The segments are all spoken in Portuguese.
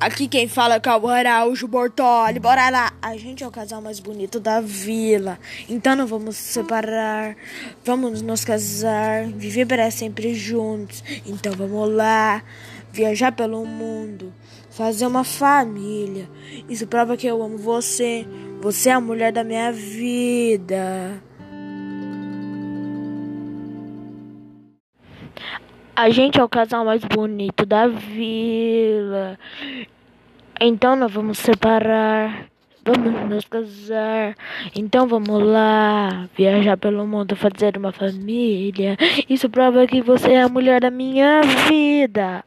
Aqui quem fala é Cabo Araújo Bortoli. Bora lá. A gente é o casal mais bonito da vila. Então não vamos separar. Vamos nos casar. Viver para sempre juntos. Então vamos lá. Viajar pelo mundo. Fazer uma família. Isso prova que eu amo você. Você é a mulher da minha vida. A gente é o casal mais bonito da vila. Então nós vamos separar. Vamos nos casar. Então vamos lá. Viajar pelo mundo, fazer uma família. Isso prova que você é a mulher da minha vida.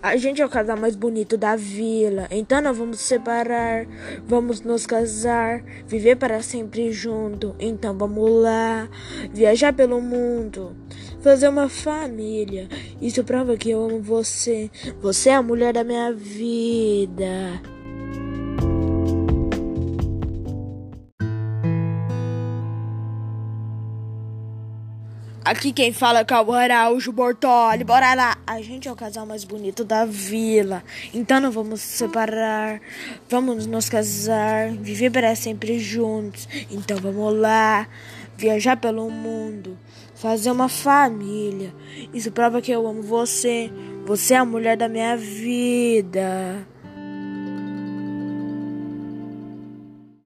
A gente é o casal mais bonito da vila. Então nós vamos separar, vamos nos casar, viver para sempre junto. Então vamos lá, viajar pelo mundo, fazer uma família. Isso prova que eu amo você. Você é a mulher da minha vida. Aqui quem fala é Cabo Araújo Bortoli. Bora lá. A gente é o casal mais bonito da vila. Então não vamos separar. Vamos nos casar. Viver para sempre juntos. Então vamos lá. Viajar pelo mundo. Fazer uma família. Isso prova que eu amo você. Você é a mulher da minha vida.